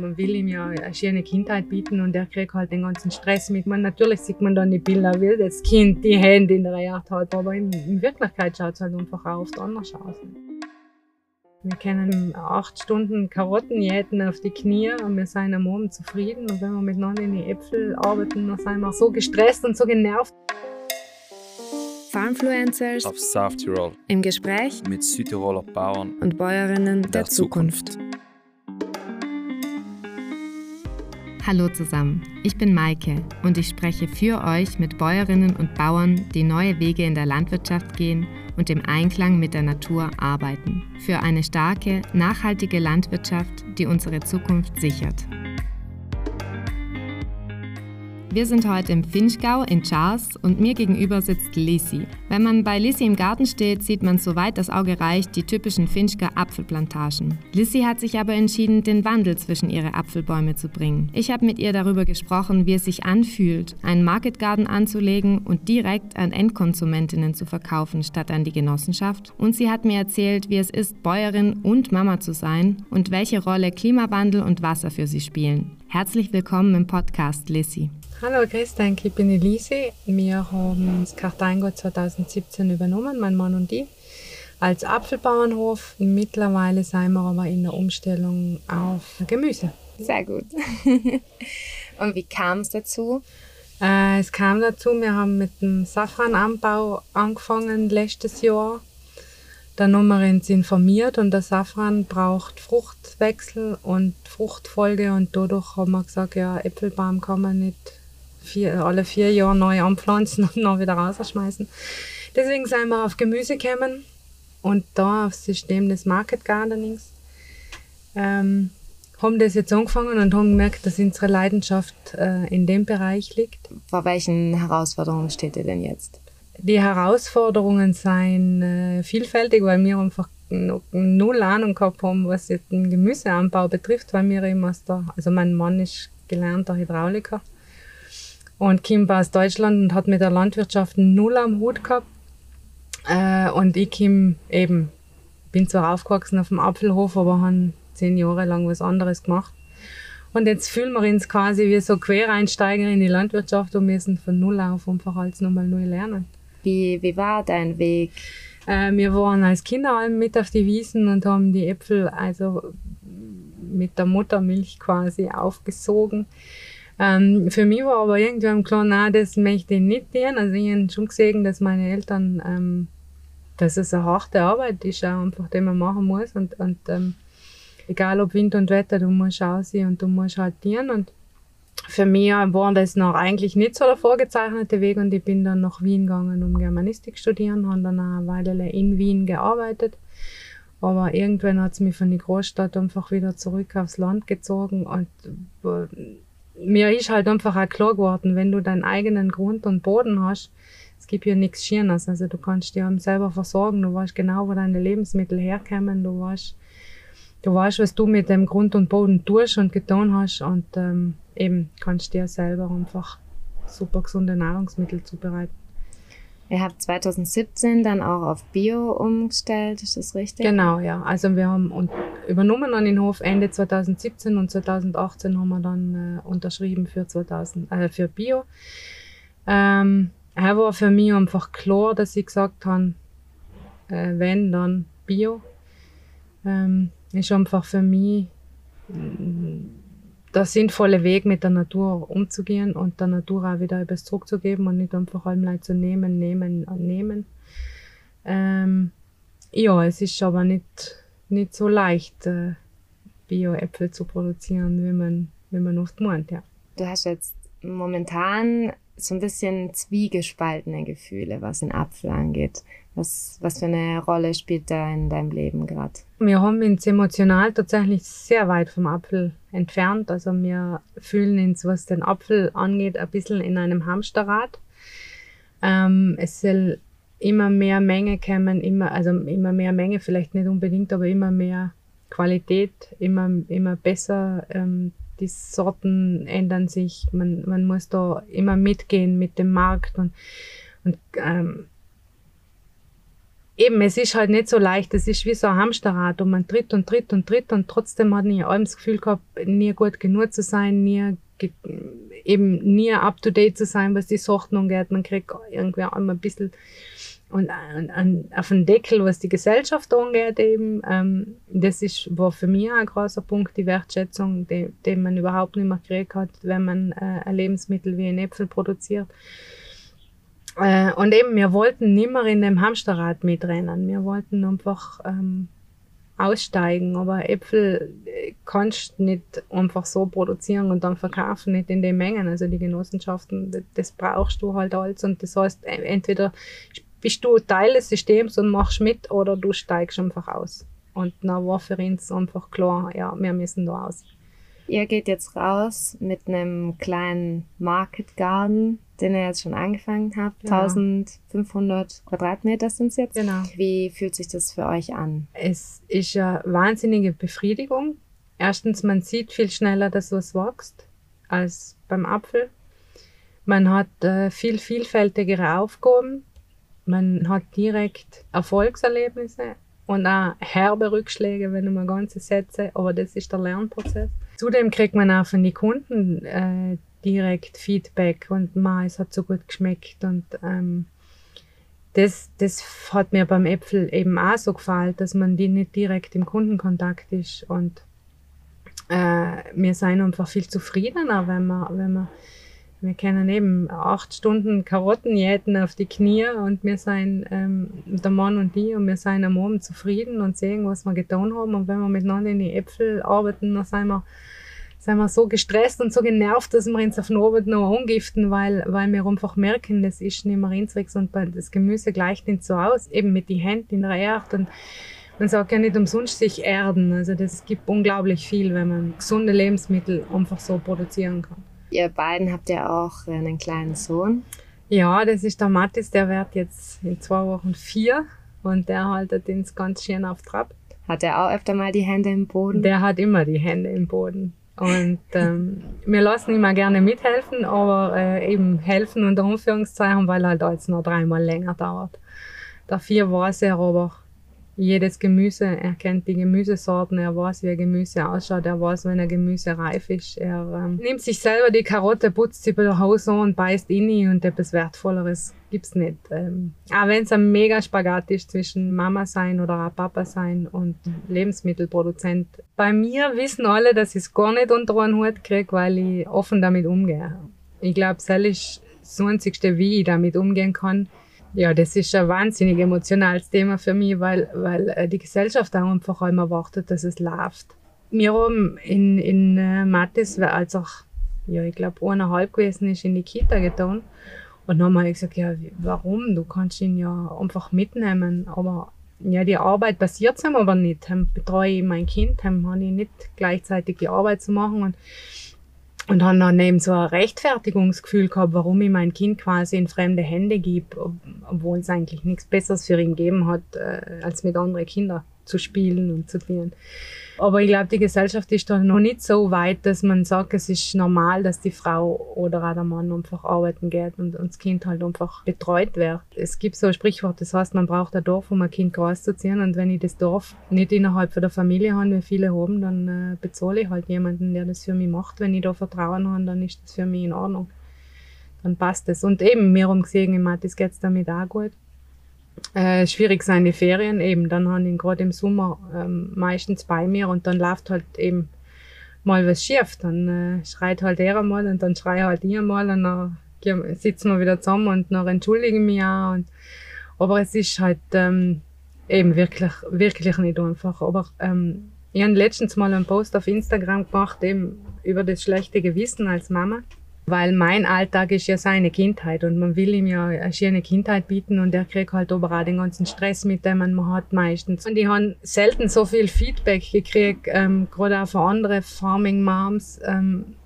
man will ihm ja eine schöne Kindheit bieten und er kriegt halt den ganzen Stress mit. Man, natürlich sieht man dann die Bilder, wie das Kind die Hände in der Erde hat, aber in, in Wirklichkeit schaut es halt einfach auch oft anders aus. Wir können acht Stunden Karotten jäten auf die Knie und wir sind am Abend zufrieden. Und wenn wir miteinander in die Äpfel arbeiten, dann sind wir so gestresst und so genervt. Farmfluencers auf South Tirol im Gespräch mit Südtiroler Bauern und Bäuerinnen der, der Zukunft. Zukunft. Hallo zusammen, ich bin Maike und ich spreche für euch mit Bäuerinnen und Bauern, die neue Wege in der Landwirtschaft gehen und im Einklang mit der Natur arbeiten. Für eine starke, nachhaltige Landwirtschaft, die unsere Zukunft sichert. Wir sind heute im Finchgau in Charles und mir gegenüber sitzt Lissy. Wenn man bei Lissy im Garten steht, sieht man soweit das Auge reicht die typischen Finchger Apfelplantagen. Lissy hat sich aber entschieden, den Wandel zwischen ihre Apfelbäume zu bringen. Ich habe mit ihr darüber gesprochen, wie es sich anfühlt, einen Market Garden anzulegen und direkt an Endkonsumentinnen zu verkaufen, statt an die Genossenschaft. Und sie hat mir erzählt, wie es ist, Bäuerin und Mama zu sein und welche Rolle Klimawandel und Wasser für sie spielen. Herzlich willkommen im Podcast, Lissy. Hallo, grüß dich, ich bin Elise. Wir haben das Karteingut 2017 übernommen, mein Mann und ich, als Apfelbauernhof. Mittlerweile sind wir aber in der Umstellung auf Gemüse. Sehr gut. und wie kam es dazu? Äh, es kam dazu, wir haben mit dem Safrananbau angefangen letztes Jahr. Dann haben wir uns informiert und der Safran braucht Fruchtwechsel und Fruchtfolge und dadurch haben wir gesagt, ja, Äpfelbaum kann man nicht vier, alle vier Jahre neu anpflanzen und dann wieder rausschmeißen. Deswegen sind wir auf Gemüse gekommen und da aufs System des Market Gardenings. Ähm, haben das jetzt angefangen und haben gemerkt, dass unsere Leidenschaft äh, in dem Bereich liegt. Vor welchen Herausforderungen steht ihr denn jetzt? Die Herausforderungen sind äh, vielfältig, weil wir einfach null Ahnung gehabt haben, was jetzt den Gemüseanbau betrifft, weil wir eben aus der, also mein Mann ist gelernter Hydrauliker und Kim war aus Deutschland und hat mit der Landwirtschaft null am Hut gehabt. Äh, und ich Kim eben, bin zwar aufgewachsen auf dem Apfelhof, aber habe zehn Jahre lang was anderes gemacht. Und jetzt fühlen wir uns quasi wie so Quereinsteiger in die Landwirtschaft und müssen von Null auf einfach alles nochmal neu lernen. Wie, wie war dein Weg? Äh, wir waren als Kinder mit auf die Wiesen und haben die Äpfel also mit der Muttermilch quasi aufgesogen. Ähm, für mich war aber irgendwann klar, nein, das möchte ich nicht tun. Also ich habe schon gesehen, dass meine Eltern, ähm, dass es eine harte Arbeit ist, auch einfach, die man machen muss. Und, und ähm, egal ob Wind und Wetter, du musst aussehen und du musst halt dienen. Und für mich war das noch eigentlich nicht so der vorgezeichnete Weg und ich bin dann nach Wien gegangen, um Germanistik zu studieren, habe dann eine Weile in Wien gearbeitet. Aber irgendwann hat es mich von der Großstadt einfach wieder zurück aufs Land gezogen und äh, mir ist halt einfach auch klar geworden, wenn du deinen eigenen Grund und Boden hast, es gibt ja nichts Schönes. Also du kannst dir selber versorgen, du weißt genau, wo deine Lebensmittel herkommen, du weißt, du weißt, was du mit dem Grund und Boden tust und getan hast und ähm, eben kannst dir selber einfach super gesunde Nahrungsmittel zubereiten. Ihr habt 2017 dann auch auf Bio umgestellt, ist das richtig? Genau, ja. Also wir haben übernommen an den Hof Ende 2017 und 2018 haben wir dann äh, unterschrieben für 2000, äh, für Bio. Ähm, er war für mich einfach klar, dass ich gesagt habe, äh, wenn, dann Bio. Ähm, ist einfach für mich der sinnvolle Weg, mit der Natur umzugehen und der Natur auch wieder etwas zurückzugeben und nicht einfach allem zu nehmen, nehmen nehmen. Ähm, ja, es ist aber nicht, nicht so leicht, äh, Bio-Äpfel zu produzieren, wie man, wie man oft meint, ja. Du hast jetzt momentan so ein bisschen zwiegespaltene Gefühle, was den Apfel angeht. Was, was für eine Rolle spielt da in deinem Leben gerade? Wir haben uns emotional tatsächlich sehr weit vom Apfel entfernt. Also wir fühlen uns, was den Apfel angeht, ein bisschen in einem Hamsterrad. Ähm, es soll immer mehr Menge kommen, immer, also immer mehr Menge vielleicht nicht unbedingt, aber immer mehr Qualität, immer, immer besser. Ähm, die Sorten ändern sich. Man, man muss da immer mitgehen mit dem Markt und, und ähm, eben, es ist halt nicht so leicht. Es ist wie so ein Hamsterrad und man tritt und tritt und tritt und trotzdem hat nie allem das Gefühl gehabt, nie gut genug zu sein, nie eben nie up to date zu sein, was die Sorten angeht. Man kriegt irgendwie einmal ein bisschen und an, an, auf den Deckel, was die Gesellschaft angeht, eben, ähm, das ist, war für mich ein großer Punkt, die Wertschätzung, die man überhaupt nicht mehr gekriegt hat, wenn man äh, ein Lebensmittel wie ein Äpfel produziert. Äh, und eben, wir wollten nicht mehr in dem Hamsterrad mitrennen. Wir wollten einfach ähm, aussteigen. Aber Äpfel äh, kannst nicht einfach so produzieren und dann verkaufen, nicht in den Mengen. Also die Genossenschaften, das, brauchst du halt alles. Und das heißt, entweder bist du Teil des Systems und machst mit oder du steigst einfach aus. Und dann war für uns einfach klar, ja, wir müssen da aus. Ihr geht jetzt raus mit einem kleinen Market Garden, den ihr jetzt schon angefangen habt. Genau. 1500 Quadratmeter sind es jetzt. Genau. Wie fühlt sich das für euch an? Es ist eine wahnsinnige Befriedigung. Erstens, man sieht viel schneller, dass was wächst als beim Apfel. Man hat äh, viel vielfältigere Aufgaben. Man hat direkt Erfolgserlebnisse und auch herbe Rückschläge, wenn man ganze Sätze, aber das ist der Lernprozess. Zudem kriegt man auch von den Kunden äh, direkt Feedback und ma, es hat so gut geschmeckt und ähm, das, das hat mir beim Äpfel eben auch so gefallen, dass man die nicht direkt im Kundenkontakt ist und äh, wir sind einfach viel zufriedener, wenn man, wenn man wir können eben acht Stunden Karotten jäten auf die Knie und wir sind ähm, der Mann und die und wir sind am Abend zufrieden und sehen, was wir getan haben. Und wenn wir miteinander in die Äpfel arbeiten, dann sind wir, sind wir so gestresst und so genervt, dass wir uns auf den Abend noch angiften, weil, weil wir einfach merken, das ist nicht mehr unsrigs und das Gemüse gleicht nicht so aus, eben mit den Händen in der Erde. Und man sagt ja nicht umsonst sich erden. Also das gibt unglaublich viel, wenn man gesunde Lebensmittel einfach so produzieren kann. Ihr beiden habt ja auch einen kleinen Sohn. Ja, das ist der Mathis, der wird jetzt in zwei Wochen vier und der haltet ihn ganz schön auf Trab. Hat er auch öfter mal die Hände im Boden? Der hat immer die Hände im Boden. Und ähm, wir lassen immer gerne mithelfen, aber äh, eben helfen unter Anführungszeichen, weil halt alles noch dreimal länger dauert. Vier war er aber jedes Gemüse, er kennt die Gemüsesorten, er weiß, wie ein Gemüse ausschaut, er weiß, wenn ein Gemüse reif ist. Er ähm, nimmt sich selber die Karotte, putzt sie bei der Hause an und beißt in und etwas Wertvolleres gibt's nicht. Ähm, auch wenn es ein mega Spagat ist zwischen Mama sein oder Papa sein und Lebensmittelproduzent. Bei mir wissen alle, dass ich es gar nicht unter einen Hut kriege, weil ich offen damit umgehe. Ich glaube, das ist das Einzigste, wie ich damit umgehen kann ja, das ist ein wahnsinnig emotionales Thema für mich, weil, weil äh, die Gesellschaft auch einfach immer wartet, dass es läuft. Wir haben in, in äh, Mathis, als auch, ja, ich glaube, eineinhalb gewesen ist, in die Kita getan. Und dann haben wir gesagt, ja, warum? Du kannst ihn ja einfach mitnehmen. Aber ja, die Arbeit passiert aber nicht. Dann betreue ich mein Kind, dann habe ich nicht gleichzeitig die Arbeit zu machen. Und und habe dann eben so ein Rechtfertigungsgefühl gehabt, warum ich mein Kind quasi in fremde Hände gebe, obwohl es eigentlich nichts Besseres für ihn gegeben hat, äh, als mit anderen Kindern zu spielen und zu dienen. Aber ich glaube, die Gesellschaft ist da noch nicht so weit, dass man sagt, es ist normal, dass die Frau oder auch der Mann einfach arbeiten geht und, und das Kind halt einfach betreut wird. Es gibt so ein Sprichwort, das heißt, man braucht ein Dorf, um ein Kind großzuziehen. Und wenn ich das Dorf nicht innerhalb der Familie habe, wie viele haben, dann äh, bezahle ich halt jemanden, der das für mich macht. Wenn ich da Vertrauen habe, dann ist das für mich in Ordnung. Dann passt es. Und eben, mir haben gesehen, im Mathis geht es damit auch gut äh, schwierig sein die Ferien eben. Dann haben ihn gerade im Sommer ähm, meistens bei mir und dann läuft halt eben mal was schief. Dann äh, schreit halt er mal und dann schreit halt ich mal und dann sitzen wir wieder zusammen und dann entschuldigen mich auch. Und, aber es ist halt ähm, eben wirklich, wirklich nicht einfach. Aber ähm, ich habe letztens mal einen Post auf Instagram gemacht, eben über das schlechte Gewissen als Mama weil mein Alltag ist ja seine Kindheit und man will ihm ja eine schöne Kindheit bieten und er kriegt halt aber auch den ganzen Stress mit, dem man hat meistens. Und ich habe selten so viel Feedback gekriegt, ähm, gerade auch von anderen Farming Moms, ähm,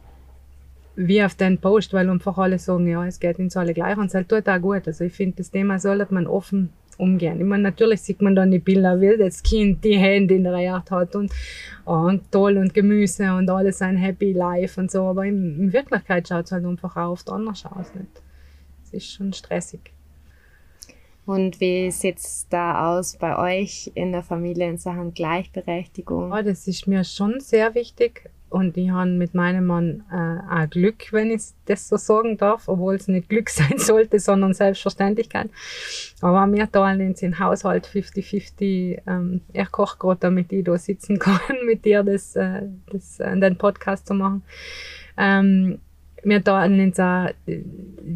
wie auf den Post, weil einfach alle sagen, ja, es geht uns alle gleich und es halt tut auch gut. Also ich finde, das Thema sollte man offen umgehen. Ich meine, natürlich sieht man dann die Bilder, wie das Kind die Hände in der Erde hat und, oh, und toll und Gemüse und alles ein Happy Life und so, aber in, in Wirklichkeit schaut es halt einfach auch oft anders aus. Nicht? Es ist schon stressig. Und wie sieht es da aus bei euch in der Familie in Sachen Gleichberechtigung? Ja, das ist mir schon sehr wichtig. Und ich habe mit meinem Mann äh, auch Glück, wenn ich das so sagen darf, obwohl es nicht Glück sein sollte, sondern Selbstverständlichkeit. Aber wir teilen uns den Haushalt 50-50. Ähm, er kocht gerade, damit ich da sitzen kann, mit dir das, äh, das, äh, den Podcast zu machen. Ähm, wir teilen uns auch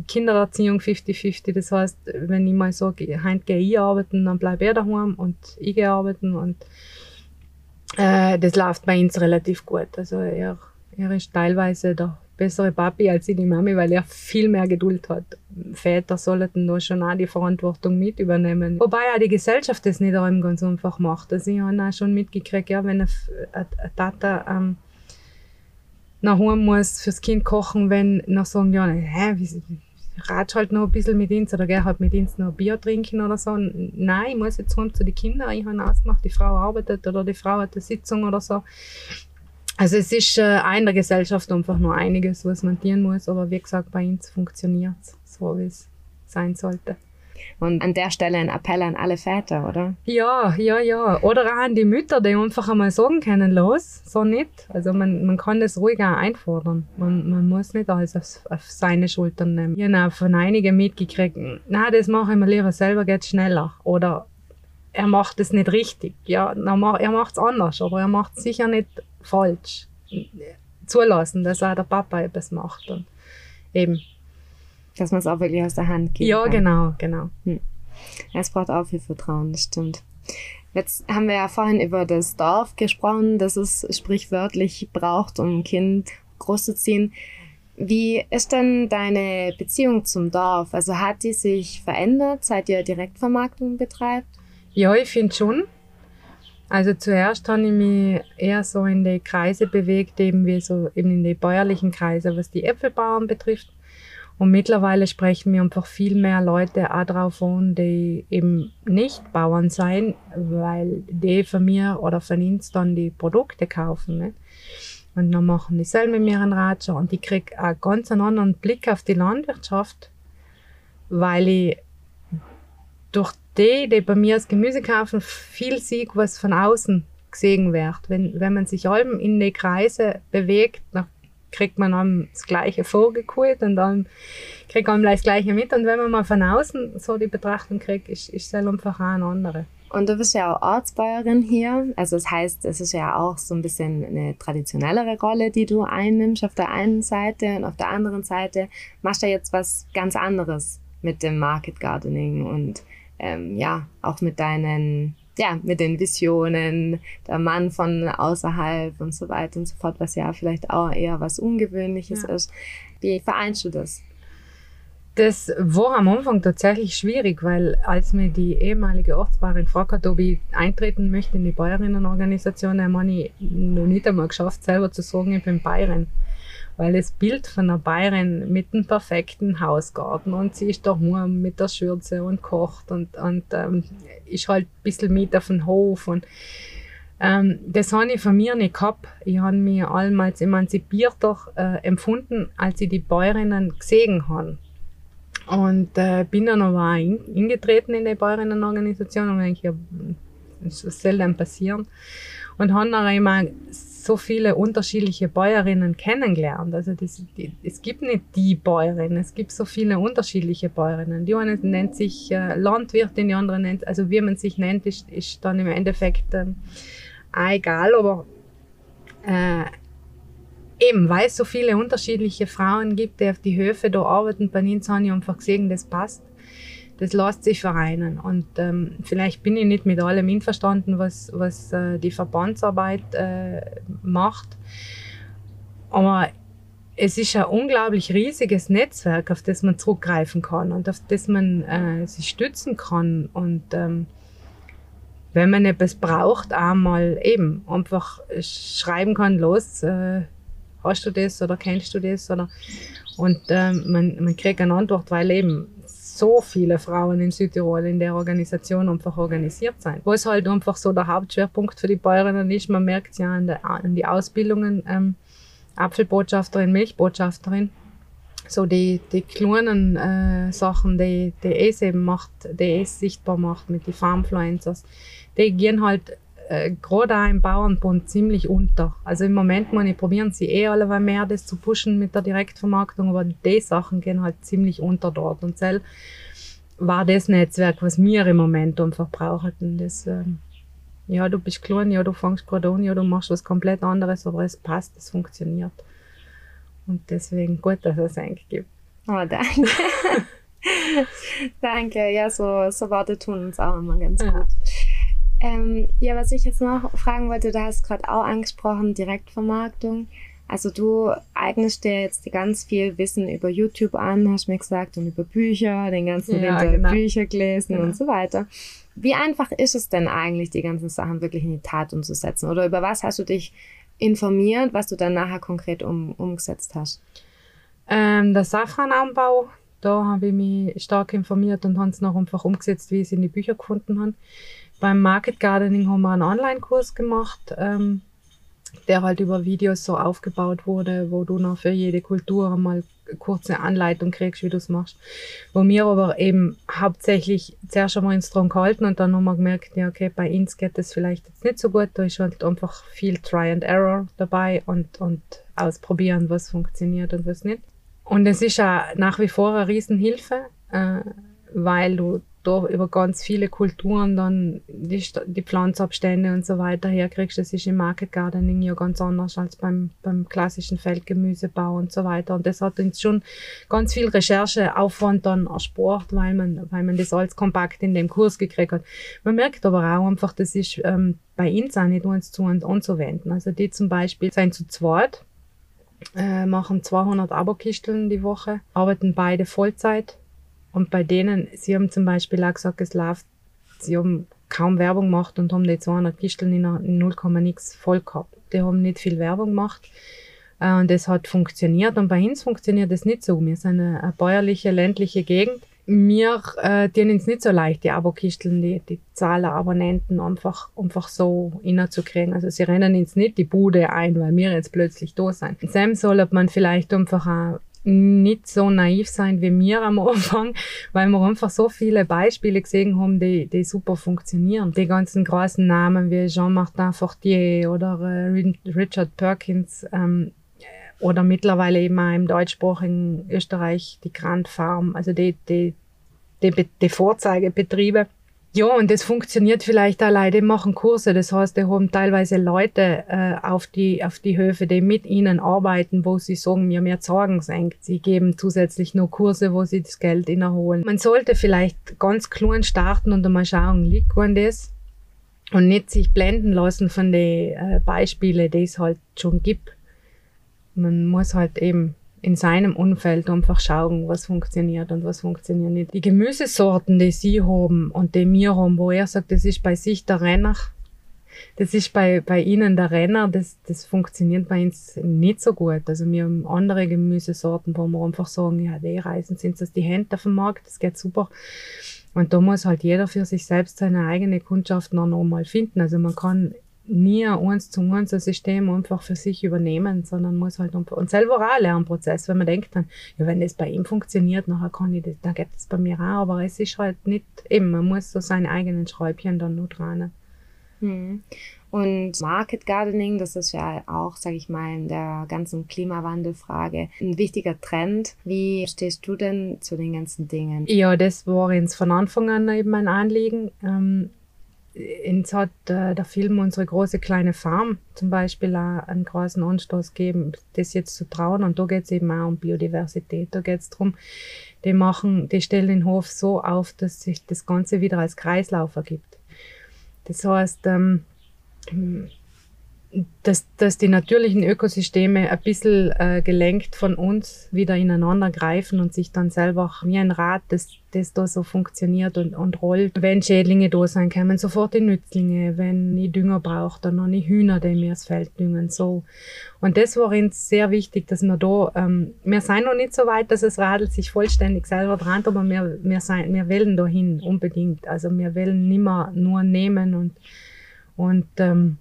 Kindererziehung 50-50. Das heißt, wenn ich mal sage, heute gehe ich arbeiten, dann bleibe er daheim und ich gehe arbeiten und äh, das läuft bei uns relativ gut. Also er, er ist teilweise der bessere Papi als ich die Mami, weil er viel mehr Geduld hat. Väter sollten da schon auch die Verantwortung mit übernehmen. Wobei auch die Gesellschaft das nicht allem ganz einfach macht. Also ich habe auch schon mitgekriegt, ja, wenn ein Tata ähm, nach Hause muss fürs Kind kochen, wenn noch sagen, ja, hä, wie, ratsch halt noch ein bisschen mit uns oder geh halt mit uns noch ein Bier trinken oder so. Nein, ich muss jetzt heim zu den Kindern. Ich habe ausgemacht, die Frau arbeitet oder die Frau hat eine Sitzung oder so. Also es ist äh, in der Gesellschaft einfach nur einiges, was man tun muss. Aber wie gesagt, bei uns funktioniert es so, wie es sein sollte. Und an der Stelle ein Appell an alle Väter, oder? Ja, ja, ja. Oder auch an die Mütter, die einfach einmal sagen können, los, so nicht. Also man, man kann das ruhig auch einfordern. Man, man muss nicht alles auf, auf seine Schultern nehmen. Ich habe von einigen mitgekriegt, na, das mache ich mir lieber selber, geht schneller. Oder er macht es nicht richtig. Ja, er macht es anders, aber er macht es sicher nicht falsch. Zulassen, dass auch der Papa etwas macht. Und eben, dass man es auch wirklich aus der Hand gibt. Ja, kann. genau, genau. Hm. Es braucht auch viel Vertrauen, das stimmt. Jetzt haben wir ja vorhin über das Dorf gesprochen, das es sprichwörtlich braucht, um ein Kind großzuziehen. Wie ist denn deine Beziehung zum Dorf? Also hat die sich verändert, seit ihr Direktvermarktung betreibt? Ja, ich finde schon. Also zuerst habe ich mich eher so in die Kreise bewegt, eben wie so eben in die bäuerlichen Kreise, was die Äpfelbauern betrifft. Und mittlerweile sprechen mir einfach viel mehr Leute auch drauf an, die eben nicht Bauern sein, weil die von mir oder von uns dann die Produkte kaufen. Nicht? Und dann machen die selber mit mir einen Ratscher und ich kriege einen ganz anderen Blick auf die Landwirtschaft, weil ich durch die, die bei mir das Gemüse kaufen, viel sehe, was von außen gesehen wird. Wenn, wenn man sich allem in die Kreise bewegt, nach kriegt man einem das Gleiche vorgekult und dann kriegt man das Gleiche mit. Und wenn man mal von außen so die Betrachtung kriegt, ist, ist es einfach auch eine andere. Und du bist ja auch Ortsbäuerin hier. Also das heißt, es ist ja auch so ein bisschen eine traditionellere Rolle, die du einnimmst auf der einen Seite und auf der anderen Seite machst du jetzt was ganz anderes mit dem Market Gardening und ähm, ja, auch mit deinen ja, mit den Visionen, der Mann von außerhalb und so weiter und so fort, was ja vielleicht auch eher was Ungewöhnliches ja. ist. Wie vereinst du das? Das war am Anfang tatsächlich schwierig, weil als mir die ehemalige Ortsbauerin gefragt hat, ob ich eintreten möchte in die Bäuerinnenorganisation, dann habe ich noch nicht einmal geschafft, selber zu sagen, ich bin Bayerin weil das Bild von einer Bayerin mit einem perfekten Hausgarten und sie ist daheim mit der Schürze und kocht und, und ähm, ist halt ein bisschen mit auf den Hof und ähm, das habe ich von mir nicht gehabt. Ich habe mich allmals emanzipierter äh, empfunden, als ich die Bäuerinnen gesehen habe. Und äh, bin dann aber auch eingetreten in die Bäuerinnenorganisation und denke, ja, das soll dann passieren. Und habe dann immer so viele unterschiedliche Bäuerinnen kennengelernt. Also das, die, es gibt nicht die Bäuerin, es gibt so viele unterschiedliche Bäuerinnen. Die eine nennt sich äh, Landwirtin, die andere nennt, also wie man sich nennt, ist, ist dann im Endeffekt äh, auch egal, aber äh, eben, weil es so viele unterschiedliche Frauen gibt, die auf die Höfe da arbeiten, bei ihnen habe ich einfach gesehen, das passt das lässt sich vereinen. Und ähm, vielleicht bin ich nicht mit allem einverstanden, was, was äh, die Verbandsarbeit äh, macht. Aber es ist ein unglaublich riesiges Netzwerk, auf das man zurückgreifen kann und auf das man äh, sich stützen kann. Und ähm, wenn man etwas braucht, einmal eben einfach schreiben kann, los, äh, hast du das oder kennst du das? Oder, und ähm, man, man kriegt eine Antwort, weil eben so viele Frauen in Südtirol in der Organisation einfach organisiert sein. Wo es halt einfach so der Hauptschwerpunkt für die Bäuerinnen ist, man merkt es ja an, der, an die Ausbildungen, ähm, Apfelbotschafterin, Milchbotschafterin. so die, die kleinen äh, Sachen, die, die es eben macht, die es sichtbar macht mit den Farmfluencers, die gehen halt äh, gerade auch im Bauernbund ziemlich unter. Also im Moment ich probieren sie eh alle mehr das zu pushen mit der Direktvermarktung, aber die Sachen gehen halt ziemlich unter dort. Und selbst war das Netzwerk, was wir im Moment einfach brauchen. Das, ähm, ja, du bist klein, ja, du fängst gerade an, ja, du machst was komplett anderes, aber es passt, es funktioniert. Und deswegen gut, dass es eigentlich gibt. Oh, danke. danke. Ja, so, so Worte tun uns auch immer ganz ja. gut. Ähm, ja, was ich jetzt noch fragen wollte, du hast gerade auch angesprochen, Direktvermarktung. Also du eignest dir jetzt ganz viel Wissen über YouTube an, hast mir gesagt, und über Bücher, den ganzen ja, Winter genau. Bücher gelesen genau. und so weiter. Wie einfach ist es denn eigentlich, die ganzen Sachen wirklich in die Tat umzusetzen? Oder über was hast du dich informiert, was du dann nachher konkret um, umgesetzt hast? Ähm, der Safrananbau, da habe ich mich stark informiert und habe es noch einfach umgesetzt, wie ich es in die Bücher gefunden habe. Beim Market Gardening haben wir einen Online-Kurs gemacht. Ähm, der halt über Videos so aufgebaut wurde, wo du noch für jede Kultur mal kurze Anleitung kriegst, wie du es machst. Wo wir aber eben hauptsächlich zuerst einmal ins Drum gehalten und dann haben wir gemerkt, ja, okay, bei uns geht das vielleicht jetzt nicht so gut, da ist halt einfach viel Try and Error dabei und, und ausprobieren, was funktioniert und was nicht. Und es ist ja nach wie vor eine Riesenhilfe, äh, weil du da über ganz viele Kulturen dann die, die Pflanzabstände und so weiter herkriegst. Das ist im Market Gardening ja ganz anders als beim, beim klassischen Feldgemüsebau und so weiter. Und das hat uns schon ganz viel Rechercheaufwand dann erspart, weil man, weil man das alles kompakt in dem Kurs gekriegt hat. Man merkt aber auch einfach, das ist ähm, bei uns auch nicht uns zu und anzuwenden. Also die zum Beispiel sind zu zweit, äh, machen 200 Abokisteln die Woche, arbeiten beide Vollzeit und bei denen, sie haben zum Beispiel auch gesagt, es läuft, sie haben kaum Werbung gemacht und haben die 200 Kisteln in 0, nix voll gehabt. Die haben nicht viel Werbung gemacht. Äh, und das hat funktioniert. Und bei uns funktioniert das nicht so. Wir sind eine, eine bäuerliche, ländliche Gegend. Mir äh, denen es nicht so leicht, die Abokisteln, die, die Zahl der Abonnenten einfach, einfach so innerzukriegen. Also sie rennen ins nicht die Bude ein, weil wir jetzt plötzlich da sind. Sam soll man vielleicht einfach auch nicht so naiv sein wie mir am Anfang, weil wir einfach so viele Beispiele gesehen haben, die, die super funktionieren. Die ganzen großen Namen wie Jean-Martin Fortier oder äh, Richard Perkins ähm, oder mittlerweile eben auch im deutschsprachigen Österreich die Grand Farm, also die, die, die, die Vorzeigebetriebe ja, und das funktioniert vielleicht allein, die machen Kurse. Das heißt, die haben teilweise Leute äh, auf, die, auf die Höfe, die mit ihnen arbeiten, wo sie sagen, mir mehr Sorgen senkt. Sie geben zusätzlich nur Kurse, wo sie das Geld innerholen. Man sollte vielleicht ganz klein starten und einmal schauen, liegt an das? Und nicht sich blenden lassen von den äh, Beispielen, die es halt schon gibt. Man muss halt eben in seinem Umfeld einfach schauen, was funktioniert und was funktioniert nicht. Die Gemüsesorten, die sie haben und die wir haben, wo er sagt, das ist bei sich der Renner, das ist bei, bei ihnen der Renner, das, das funktioniert bei uns nicht so gut. Also wir haben andere Gemüsesorten, wo wir einfach sagen, ja, die Reisen sind das die Hände auf dem Markt, das geht super. Und da muss halt jeder für sich selbst seine eigene Kundschaft noch einmal finden. Also man kann nie eins zu eins ein System einfach für sich übernehmen, sondern muss halt und selber auch ein Lernprozess, wenn man denkt dann, ja, wenn das bei ihm funktioniert, nachher kann ich das, dann geht das bei mir auch, aber es ist halt nicht eben, man muss so seine eigenen Schräubchen dann nur dran. Hm. Und Market Gardening, das ist ja auch, sage ich mal, in der ganzen Klimawandelfrage ein wichtiger Trend. Wie stehst du denn zu den ganzen Dingen? Ja, das war uns von Anfang an eben mein Anliegen. Ähm, Uns hat äh, der Film Unsere große kleine Farm zum Beispiel auch einen großen Anstoß gegeben, das jetzt zu trauen. Und da geht es eben auch um Biodiversität. Da geht es darum, die machen, die stellen den Hof so auf, dass sich das Ganze wieder als Kreislauf ergibt. Das heißt, ähm, dass, dass die natürlichen Ökosysteme ein bisschen äh, gelenkt von uns wieder ineinander greifen und sich dann selber wie ein Rad, das, das da so funktioniert und, und rollt. Wenn Schädlinge da sein, kommen sofort die Nützlinge. Wenn ich Dünger brauche, dann noch die Hühner, die mir das Feld düngen. So. Und das war uns sehr wichtig, dass wir da, ähm, wir sind noch nicht so weit, dass das Radl sich vollständig selber dran, aber wir, wir, sein, wir wollen dahin unbedingt. Also wir wollen nimmer nur nehmen und, und ähm,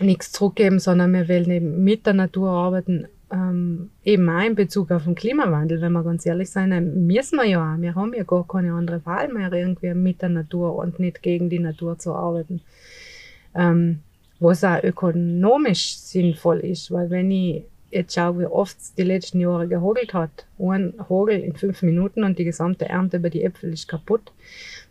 nichts zurückgeben, sondern wir wollen eben mit der Natur arbeiten, ähm, eben auch in Bezug auf den Klimawandel, wenn wir ganz ehrlich sein, müssen wir ja auch. Wir haben ja gar keine andere Wahl mehr, irgendwie mit der Natur und nicht gegen die Natur zu arbeiten. Ähm, was auch ökonomisch sinnvoll ist, weil wenn ich jetzt schaue, wie oft es die letzten Jahre gehogelt hat, ein Hogel in fünf Minuten und die gesamte Ernte über die Äpfel ist kaputt.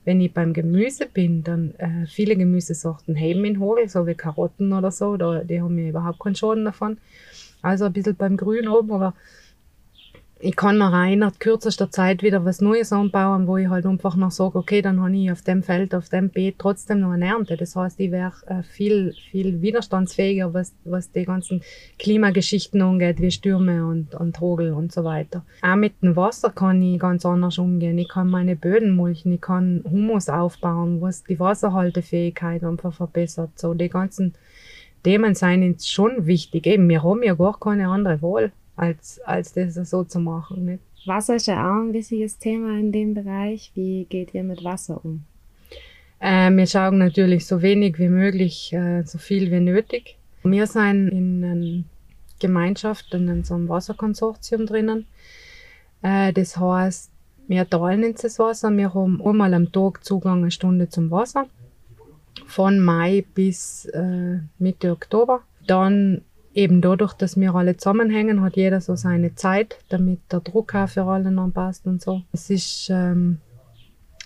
Wenn ich beim Gemüse bin, dann äh, viele Gemüsesorten heben in Hogel, so wie Karotten oder so, da, die haben ja überhaupt keinen Schaden davon. Also ein bisschen beim Grün oben, aber ich kann mir rein nach kürzester Zeit wieder was Neues anbauen, wo ich halt einfach noch sage, okay, dann habe ich auf dem Feld, auf dem Beet trotzdem noch eine Ernte. Das heißt, ich wäre äh, viel, viel widerstandsfähiger, was, was die ganzen Klimageschichten angeht, wie Stürme und, und Hogel und so weiter. Auch mit dem Wasser kann ich ganz anders umgehen. Ich kann meine Böden mulchen, ich kann Humus aufbauen, was die Wasserhaltefähigkeit einfach verbessert. So die ganzen Themen sind schon wichtig. Eben, wir haben ja gar keine andere Wahl als, als das so zu machen. Nicht? Wasser ist ja auch ein wichtiges Thema in dem Bereich. Wie geht ihr mit Wasser um? Äh, wir schauen natürlich so wenig wie möglich, äh, so viel wie nötig. Wir sind in einer Gemeinschaft, in so einem Wasserkonsortium drinnen. Äh, das heißt, wir teilen uns das Wasser. Wir haben einmal am Tag Zugang eine Stunde zum Wasser. Von Mai bis äh, Mitte Oktober. Dann eben dadurch, dass wir alle zusammenhängen, hat jeder so seine Zeit, damit der Druck auch für alle noch passt und so. Es ist ähm,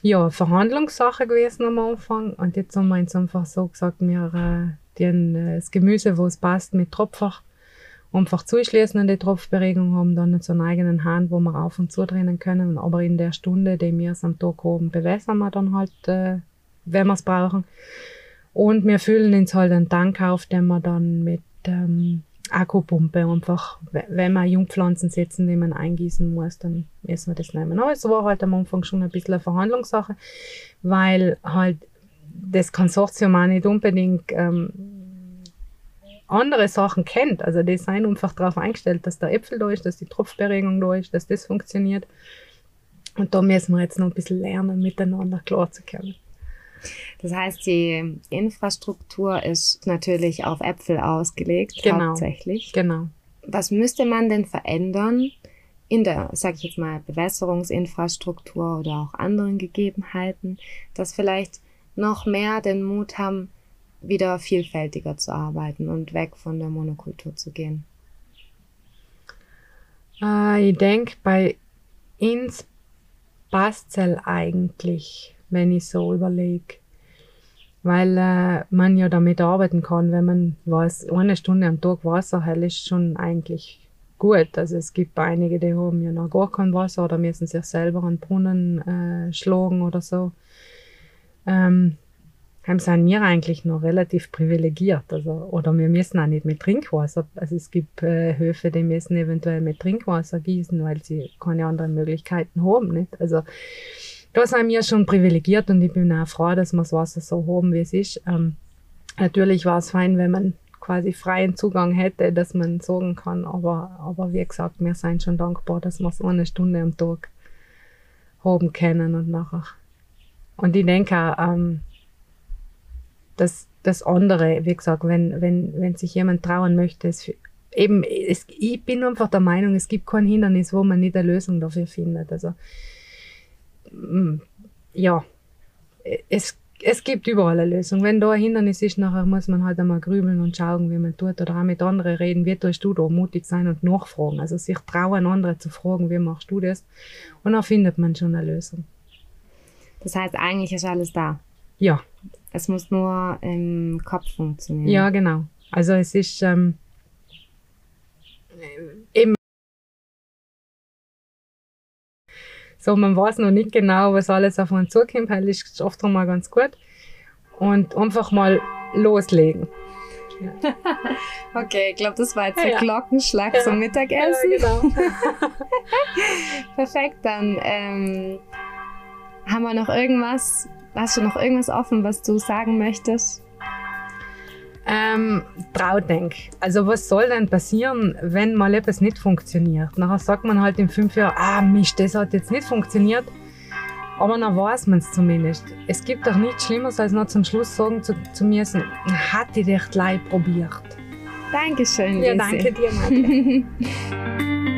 ja eine Verhandlungssache gewesen am Anfang und jetzt haben wir uns einfach so gesagt, wir äh, den, äh, das Gemüse, wo es passt, mit Tropfach einfach zuschließen an die Tropfberegung, haben dann so einen eigenen Hahn, wo wir auf und zu drinnen können, aber in der Stunde, die wir es am Tag haben, bewässern wir dann halt, äh, wenn wir es brauchen. Und wir füllen uns halt einen Tank auf, den wir dann mit ähm, Akkupumpe einfach, wenn man Jungpflanzen setzen, die man eingießen muss, dann müssen wir das nehmen. Aber es war halt am Anfang schon ein bisschen eine Verhandlungssache, weil halt das Konsortium auch nicht unbedingt ähm, andere Sachen kennt. Also die sind einfach darauf eingestellt, dass der Äpfel da ist, dass die Tropfberegung da ist, dass das funktioniert. Und da müssen wir jetzt noch ein bisschen lernen, miteinander klarzukommen. Das heißt, die Infrastruktur ist natürlich auf Äpfel ausgelegt, Genau. hauptsächlich. Genau. Was müsste man denn verändern in der, sag ich jetzt mal, Bewässerungsinfrastruktur oder auch anderen Gegebenheiten, dass vielleicht noch mehr den Mut haben, wieder vielfältiger zu arbeiten und weg von der Monokultur zu gehen? Äh, ich denke, bei uns passt es eigentlich, wenn ich so überlege. Weil äh, man ja damit arbeiten kann, wenn man weiß, eine Stunde am Tag Wasser hell ist schon eigentlich gut. Also es gibt einige, die haben ja noch gar kein Wasser oder müssen sich selber einen Brunnen äh, schlagen oder so. Ähm, haben sind wir eigentlich noch relativ privilegiert. Also, oder wir müssen auch nicht mit Trinkwasser. Also es gibt äh, Höfe, die müssen eventuell mit Trinkwasser gießen, weil sie keine anderen Möglichkeiten haben. Nicht? Also da sind wir schon privilegiert und ich bin auch froh, dass wir das Wasser so haben, wie es ist. Ähm, natürlich war es fein, wenn man quasi freien Zugang hätte, dass man sagen kann, aber, aber wie gesagt, wir sind schon dankbar, dass wir es eine Stunde am Tag haben können und nachher. Und ich denke auch, ähm, dass das andere, wie gesagt, wenn, wenn, wenn sich jemand trauen möchte, es, eben, es, ich bin einfach der Meinung, es gibt kein Hindernis, wo man nicht eine Lösung dafür findet. Also, ja, es, es gibt überall eine Lösung. Wenn da ein Hindernis ist, nachher muss man halt einmal grübeln und schauen, wie man tut oder auch mit anderen reden. Wie tust du da mutig sein und nachfragen? Also sich trauen, andere zu fragen, wie machst du das? Und dann findet man schon eine Lösung. Das heißt, eigentlich ist alles da. Ja, Es muss nur im Kopf funktionieren. Ja, genau. Also es ist ähm, so, man weiß noch nicht genau, was alles auf uns zukommt, weil ist oft einmal ganz gut. Und einfach mal loslegen. Okay, ich glaube, das war jetzt Ja, der ja. Glockenschlag Ja. zum Mittagessen. genau. Perfekt, dann ähm, haben wir noch irgendwas, hast du noch irgendwas offen, was du sagen möchtest? Ähm, Traudenk. Also was soll denn passieren, wenn mal etwas nicht funktioniert? Nachher sagt man halt in fünf Jahren, ah Mist, das hat jetzt nicht funktioniert. Aber dann weiß man es zumindest. Es gibt doch nichts Schlimmeres, als noch zum Schluss sagen zu, zu müssen, hat ich dich gleich probiert. Dankeschön. Ja, Lisi. danke dir, Marke.